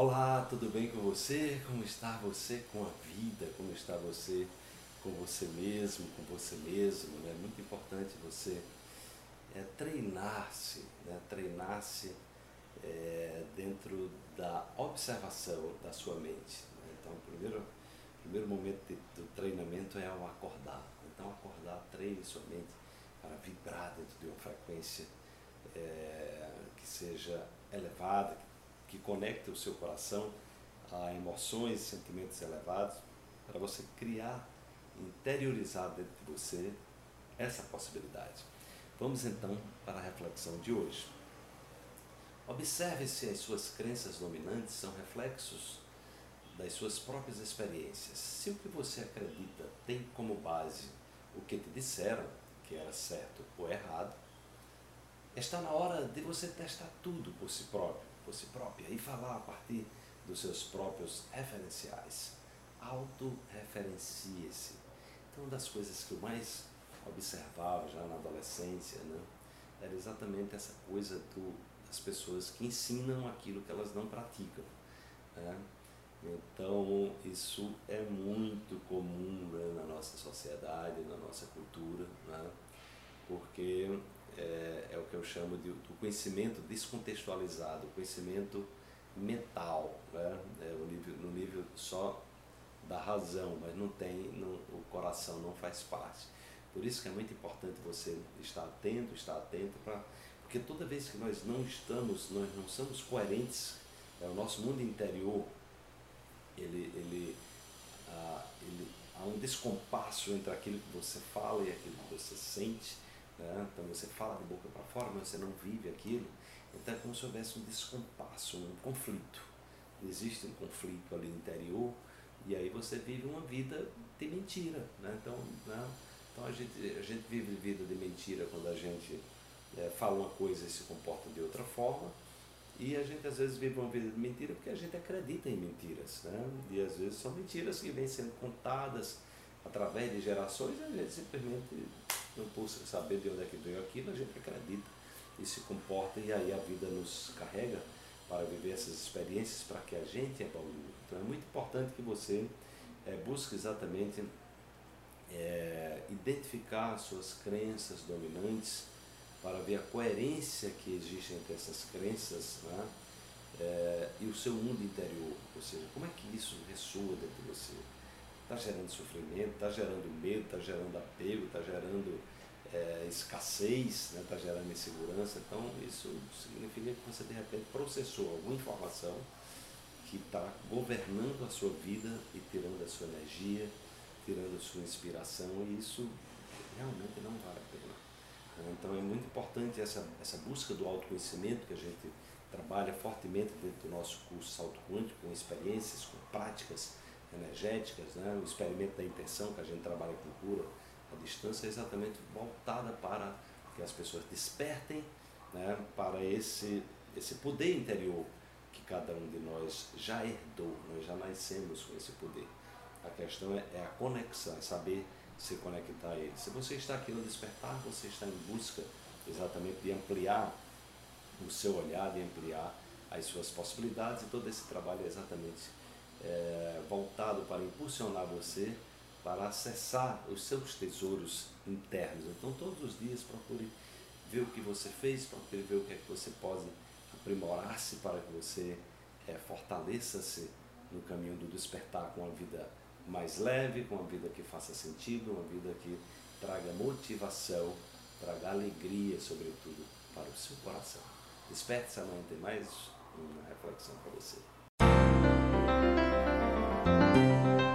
Olá, tudo bem com você? Como está você com a vida? Como está você com você mesmo, com você mesmo? É muito importante você é, treinar-se, né? treinar-se é, dentro da observação da sua mente. Né? Então, o primeiro, primeiro momento do treinamento é o acordar. Então, acordar, treine sua mente para vibrar dentro de uma frequência é, que seja elevada, que conecte o seu coração a emoções e sentimentos elevados, para você criar, interiorizar dentro de você essa possibilidade. Vamos então para a reflexão de hoje. Observe se as suas crenças dominantes são reflexos das suas próprias experiências. Se o que você acredita tem como base o que te disseram, que era certo ou errado, está na hora de você testar tudo por si próprio, por si própria e falar a partir dos seus próprios referenciais. Autorreferencie-se. Então, uma das coisas que eu mais observava já na adolescência, né, era exatamente essa coisa do, das pessoas que ensinam aquilo que elas não praticam. Né? Então, isso é muito comum né, na nossa sociedade, na nossa cultura, né? porque que eu chamo de, do conhecimento descontextualizado, conhecimento mental, né? é, no, nível, no nível só da razão, mas não tem, não, o coração não faz parte. Por isso que é muito importante você estar atento, estar atento para porque toda vez que nós não estamos, nós não somos coerentes, é, o nosso mundo interior, ele, ele, ah, ele, há um descompasso entre aquilo que você fala e aquilo que você sente. Né? Então você fala de boca para fora, mas você não vive aquilo. Então é como se houvesse um descompasso, um conflito. Existe um conflito ali interior e aí você vive uma vida de mentira. Né? Então, né? então a, gente, a gente vive vida de mentira quando a gente é, fala uma coisa e se comporta de outra forma. E a gente às vezes vive uma vida de mentira porque a gente acredita em mentiras. Né? E às vezes são mentiras que vêm sendo contadas através de gerações e a gente simplesmente não busca saber de onde é que veio aquilo, a gente acredita e se comporta e aí a vida nos carrega para viver essas experiências para que a gente evolua. Então é muito importante que você é, busque exatamente é, identificar suas crenças dominantes, para ver a coerência que existe entre essas crenças né? É, e o seu mundo interior. Ou seja, como é que isso ressoa dentro de você? Está gerando sofrimento, está gerando medo, está gerando apego, está gerando é, escassez, está né? Tá gerando insegurança. Então, isso significa que você, de repente, processou alguma informação que está governando a sua vida e tirando a sua energia, tirando a sua inspiração, e isso realmente não vale a pena. Então é muito importante essa, essa busca do autoconhecimento que a gente trabalha fortemente dentro do nosso curso Salto Quântico, com experiências, com práticas energéticas, né? o experimento da intenção que a gente trabalha com cura à distância é exatamente voltada para que as pessoas despertem né? para esse, esse poder interior que cada um de nós já herdou, nós já nascemos com esse poder. A questão é, é a conexão, é saber se conectar a ele. Se você está aqui no despertar, você está em busca exatamente de ampliar o seu olhar, de ampliar as suas possibilidades, e todo esse trabalho é exatamente é, voltado para impulsionar você para acessar os seus tesouros internos. Então, todos os dias, procure ver o que você fez, procure ver o que é que você pode aprimorar-se para que você é, fortaleça-se no caminho do despertar com a vida mais leve, com uma vida que faça sentido, uma vida que traga motivação, traga alegria, sobretudo, para o seu coração. Desperte-se amanhã, tem mais uma reflexão para você. Música